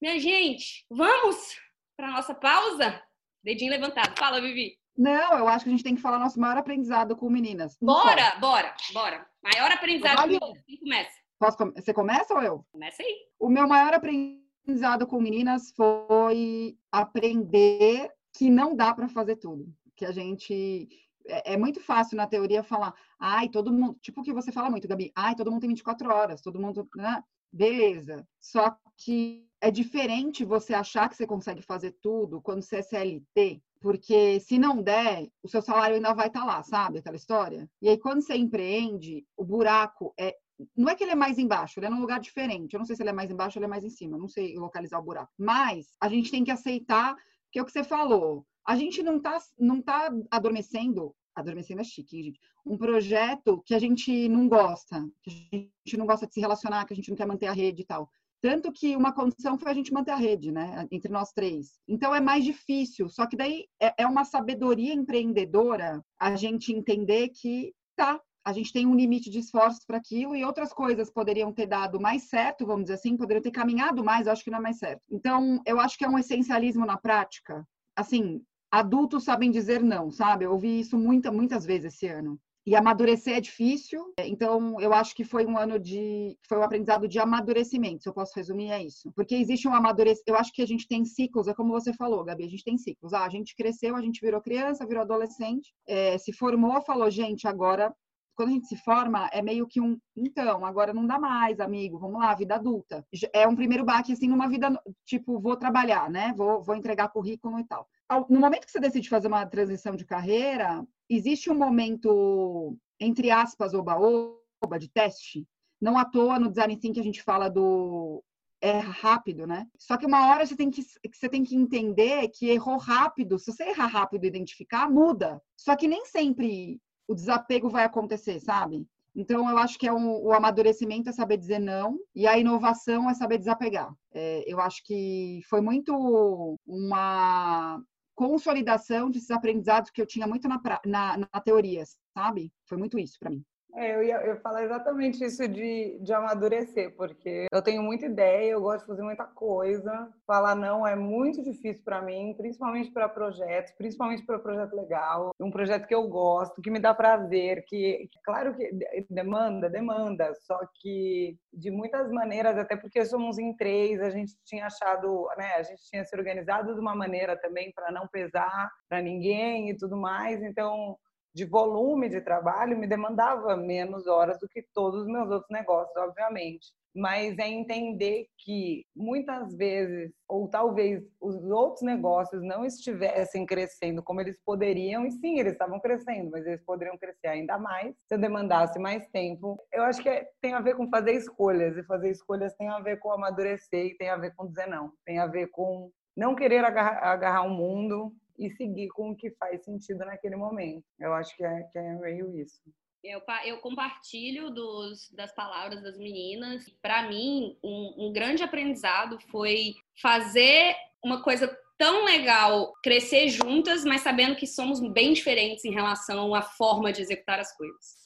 Minha gente, vamos para nossa pausa? Dedinho levantado. Fala, Vivi. Não, eu acho que a gente tem que falar nosso maior aprendizado com meninas. bora, bora, bora. Maior aprendizado vale. com meninas. Quem começa? Posso, você começa ou eu? Começa aí. O meu maior aprendizado com meninas foi aprender que não dá para fazer tudo. Que a gente é, é, muito fácil na teoria falar, ai, todo mundo, tipo o que você fala muito, Gabi, ai, todo mundo tem 24 horas, todo mundo, né? Beleza. Só que é diferente você achar que você consegue fazer tudo quando você é CLT, porque se não der, o seu salário ainda vai estar tá lá, sabe? Aquela história. E aí, quando você empreende, o buraco é. Não é que ele é mais embaixo, ele é num lugar diferente. Eu não sei se ele é mais embaixo ou ele é mais em cima, não sei localizar o buraco. Mas a gente tem que aceitar que é o que você falou. A gente não está não tá adormecendo, adormecendo é chique, gente, um projeto que a gente não gosta, que a gente não gosta de se relacionar, que a gente não quer manter a rede e tal. Tanto que uma condição foi a gente manter a rede, né, entre nós três. Então é mais difícil, só que daí é, é uma sabedoria empreendedora a gente entender que tá, a gente tem um limite de esforços para aquilo e outras coisas poderiam ter dado mais certo, vamos dizer assim, poderiam ter caminhado mais, eu acho que não é mais certo. Então, eu acho que é um essencialismo na prática. Assim, adultos sabem dizer não, sabe? Eu ouvi isso muita, muitas vezes esse ano. E amadurecer é difícil, então eu acho que foi um ano de. foi um aprendizado de amadurecimento, se eu posso resumir, é isso. Porque existe um amadurecimento. Eu acho que a gente tem ciclos, é como você falou, Gabi, a gente tem ciclos. Ah, a gente cresceu, a gente virou criança, virou adolescente, é, se formou, falou, gente, agora quando a gente se forma, é meio que um, então, agora não dá mais, amigo, vamos lá, vida adulta. É um primeiro baque, assim, numa vida, tipo, vou trabalhar, né? Vou, vou entregar currículo e tal. No momento que você decide fazer uma transição de carreira, existe um momento, entre aspas, oba-oba, de teste. Não à toa, no design thinking, a gente fala do é rápido, né? Só que uma hora você tem que, você tem que entender que errou rápido. Se você errar rápido e identificar, muda. Só que nem sempre o desapego vai acontecer, sabe? Então, eu acho que é um, o amadurecimento é saber dizer não e a inovação é saber desapegar. É, eu acho que foi muito uma consolidação desses aprendizados que eu tinha muito na, na, na teoria, sabe? Foi muito isso para mim. É, eu ia eu falar exatamente isso de, de amadurecer, porque eu tenho muita ideia, eu gosto de fazer muita coisa. Falar não é muito difícil para mim, principalmente para projetos, principalmente para projeto legal, um projeto que eu gosto, que me dá prazer, que, claro que demanda, demanda, só que de muitas maneiras, até porque somos em três, a gente tinha achado, né, a gente tinha se organizado de uma maneira também para não pesar para ninguém e tudo mais, então de volume de trabalho me demandava menos horas do que todos os meus outros negócios, obviamente. Mas é entender que muitas vezes, ou talvez os outros negócios não estivessem crescendo como eles poderiam, e sim, eles estavam crescendo, mas eles poderiam crescer ainda mais se eu demandasse mais tempo. Eu acho que é, tem a ver com fazer escolhas, e fazer escolhas tem a ver com amadurecer, e tem a ver com dizer não, tem a ver com não querer agarrar, agarrar o mundo, e seguir com o que faz sentido naquele momento. Eu acho que é, que é meio isso. Eu, eu compartilho dos, das palavras das meninas. Para mim, um, um grande aprendizado foi fazer uma coisa tão legal, crescer juntas, mas sabendo que somos bem diferentes em relação à forma de executar as coisas.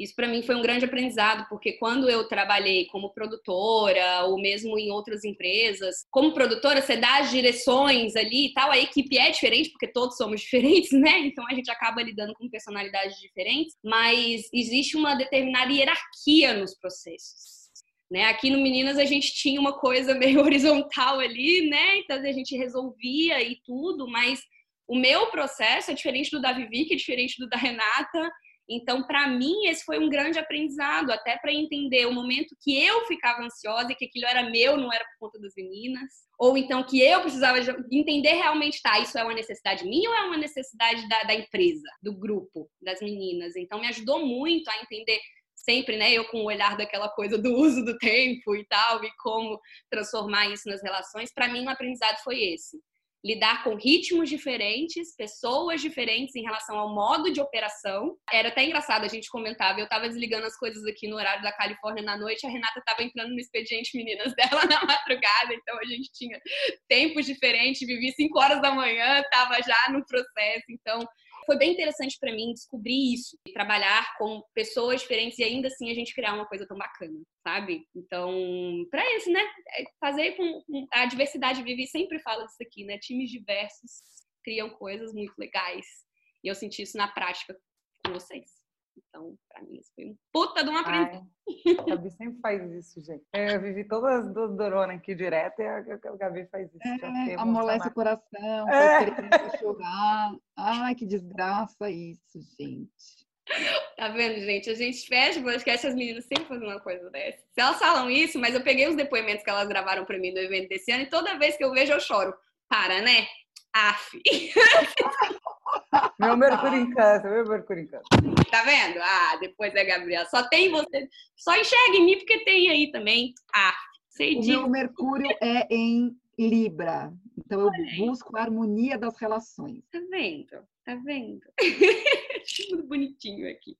Isso para mim foi um grande aprendizado, porque quando eu trabalhei como produtora, ou mesmo em outras empresas, como produtora, você dá as direções ali e tal, a equipe é diferente, porque todos somos diferentes, né? Então a gente acaba lidando com personalidades diferentes, mas existe uma determinada hierarquia nos processos. Né? Aqui no Meninas a gente tinha uma coisa meio horizontal ali, né? Então a gente resolvia e tudo, mas o meu processo é diferente do da Vivi, que é diferente do da Renata, então, para mim, esse foi um grande aprendizado, até para entender o momento que eu ficava ansiosa e que aquilo era meu, não era por conta das meninas. Ou então que eu precisava entender realmente, tá, isso é uma necessidade minha ou é uma necessidade da, da empresa, do grupo, das meninas. Então, me ajudou muito a entender sempre, né, eu com o olhar daquela coisa do uso do tempo e tal, e como transformar isso nas relações, para mim o um aprendizado foi esse lidar com ritmos diferentes, pessoas diferentes em relação ao modo de operação. Era até engraçado, a gente comentava, eu estava desligando as coisas aqui no horário da Califórnia na noite, a Renata estava entrando no expediente meninas dela na madrugada, então a gente tinha tempos diferentes, vivi 5 horas da manhã, estava já no processo, então foi bem interessante para mim descobrir isso, trabalhar com pessoas diferentes e ainda assim a gente criar uma coisa tão bacana, sabe? Então, para isso, né? É fazer com a diversidade Vivi sempre fala disso aqui, né? Times diversos criam coisas muito legais. E eu senti isso na prática com vocês. Então, pra mim, isso foi um puta de uma aprendizagem. A Gabi sempre faz isso, gente. Eu vivi todas as duas Dorona aqui direto e a Gabi faz isso. É, amolece o coração, é. faz chorar. Ai, que desgraça isso, gente. Tá vendo, gente? A gente fecha o podcast as meninas sempre fazem uma coisa dessa. Se elas falam isso, mas eu peguei os depoimentos que elas gravaram pra mim no evento desse ano e toda vez que eu vejo eu choro. Para, né? Af. Meu Mercúrio em câncer, meu Mercúrio em câncer. Tá vendo? Ah, depois é Gabriela. Só tem você. Só enxerga em mim porque tem aí também. Ah, sei disso. O meu Mercúrio é em Libra. Então eu busco a harmonia das relações. Tá vendo? Tá vendo? Tudo bonitinho aqui.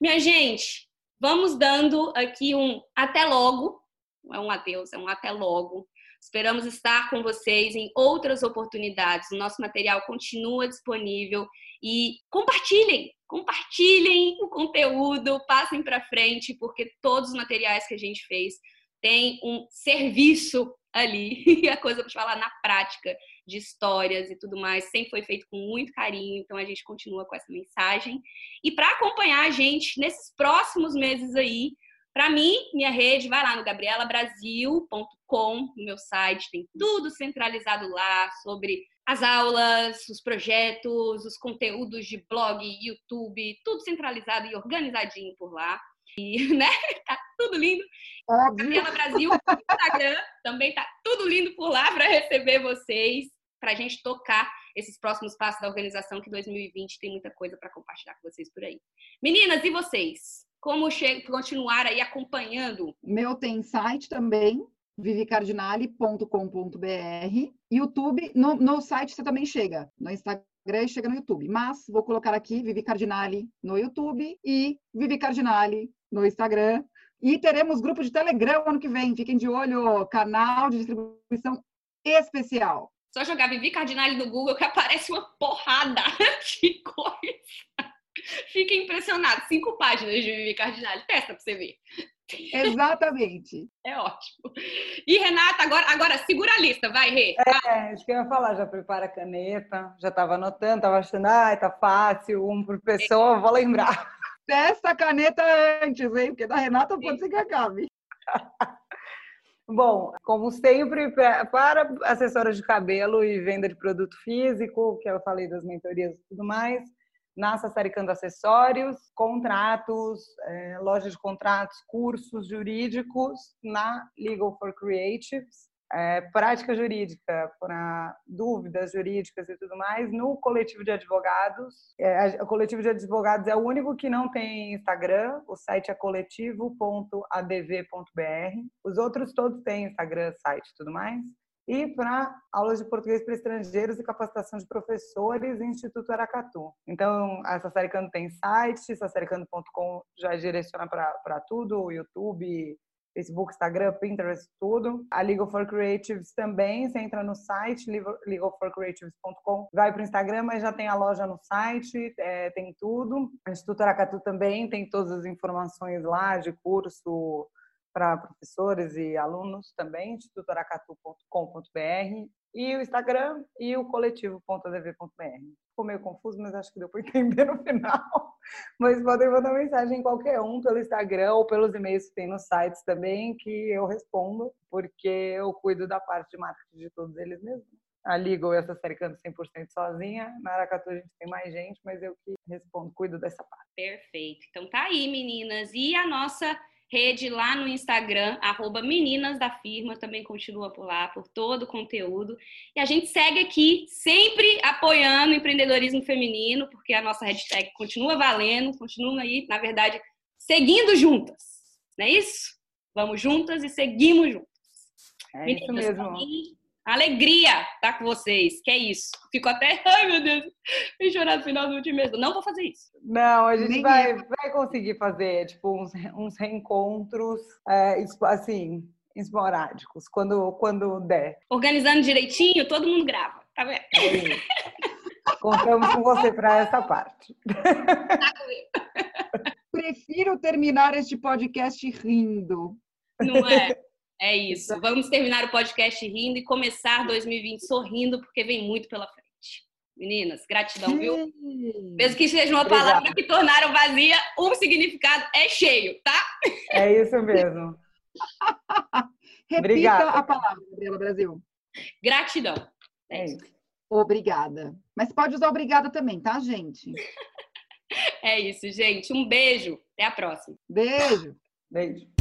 Minha gente, vamos dando aqui um até logo. Não é um adeus, é um até logo Esperamos estar com vocês em outras oportunidades. O nosso material continua disponível e compartilhem, compartilhem o conteúdo, passem para frente, porque todos os materiais que a gente fez têm um serviço ali, e a coisa para falar na prática de histórias e tudo mais, sempre foi feito com muito carinho, então a gente continua com essa mensagem. E para acompanhar a gente nesses próximos meses aí, para mim, minha rede, vai lá no gabrielabrasil.com, no meu site, tem tudo centralizado lá sobre as aulas, os projetos, os conteúdos de blog, YouTube, tudo centralizado e organizadinho por lá. E, né? Tá tudo lindo. Óbvio. Gabriela Brasil, Instagram, também tá tudo lindo por lá para receber vocês, para a gente tocar esses próximos passos da organização que 2020 tem muita coisa para compartilhar com vocês por aí. Meninas, e vocês? como continuar aí acompanhando? Meu tem site também, vivicardinale.com.br. YouTube, no, no site você também chega. No Instagram chega no YouTube. Mas vou colocar aqui Vivi Cardinale no YouTube e Vivi Cardinale no Instagram. E teremos grupo de Telegram ano que vem. Fiquem de olho, canal de distribuição especial. Só jogar Vivi Cardinale no Google que aparece uma porrada de coisa. Fica impressionado. Cinco páginas de Vivi Cardinale. Testa pra você ver. Exatamente. É ótimo. E Renata, agora, agora segura a lista, vai, Rê. É, isso que eu ia falar, já prepara a caneta, já estava anotando, estava achando, ah, tá fácil, um por pessoa, vou lembrar. Testa a caneta antes, hein? Porque da Renata pode ser que acabe. Bom, como sempre, para assessoras de cabelo e venda de produto físico, que eu falei das mentorias e tudo mais, na Sassaricando Acessórios, contratos, é, loja de contratos, cursos jurídicos na Legal for Creatives, é, prática jurídica para dúvidas jurídicas e tudo mais no coletivo de advogados. É, o coletivo de advogados é o único que não tem Instagram, o site é coletivo.adv.br. Os outros todos têm Instagram, site e tudo mais e para aulas de português para estrangeiros e capacitação de professores Instituto Aracatu. Então, a Sassaricando tem site, sassaricando.com já direciona para tudo, YouTube, Facebook, Instagram, Pinterest, tudo. A Legal for Creatives também, você entra no site legalforcreatives.com, vai para o Instagram, mas já tem a loja no site, é, tem tudo. A Instituto Aracatu também tem todas as informações lá de curso para professores e alunos também, institutoaracatu.com.br e o Instagram e o coletivo.adv.br. Ficou meio confuso, mas acho que deu para entender no final. Mas podem mandar mensagem em qualquer um pelo Instagram ou pelos e-mails que tem nos sites também, que eu respondo, porque eu cuido da parte de marketing de todos eles mesmo. A Liga ou essa canta 100% sozinha. Na Aracatu a gente tem mais gente, mas eu que respondo, cuido dessa parte. Perfeito. Então tá aí, meninas. E a nossa rede lá no Instagram, arroba Meninas da Firma, também continua por lá, por todo o conteúdo. E a gente segue aqui, sempre apoiando o empreendedorismo feminino, porque a nossa hashtag continua valendo, continua aí, na verdade, seguindo juntas. Não é isso? Vamos juntas e seguimos juntas. É Meninas, isso mesmo. Alegria estar com vocês, que é isso. Fico até, ai meu Deus, vou chorar no final do último mês. Não vou fazer isso. Não, a gente vai, vai conseguir fazer, tipo, uns, uns reencontros, é, assim, esporádicos, quando, quando der. Organizando direitinho, todo mundo grava, tá vendo? É Contamos com você para essa parte. Prefiro terminar este podcast rindo. Não é? É isso. Vamos terminar o podcast rindo e começar 2020 sorrindo, porque vem muito pela frente. Meninas, gratidão, viu? Mesmo que seja uma Obrigada. palavra que tornaram vazia, o significado é cheio, tá? É isso mesmo. Repita a palavra, Gabriela Brasil. Gratidão. É isso. Obrigada. Mas pode usar obrigada também, tá, gente? é isso, gente. Um beijo. Até a próxima. Beijo. Beijo.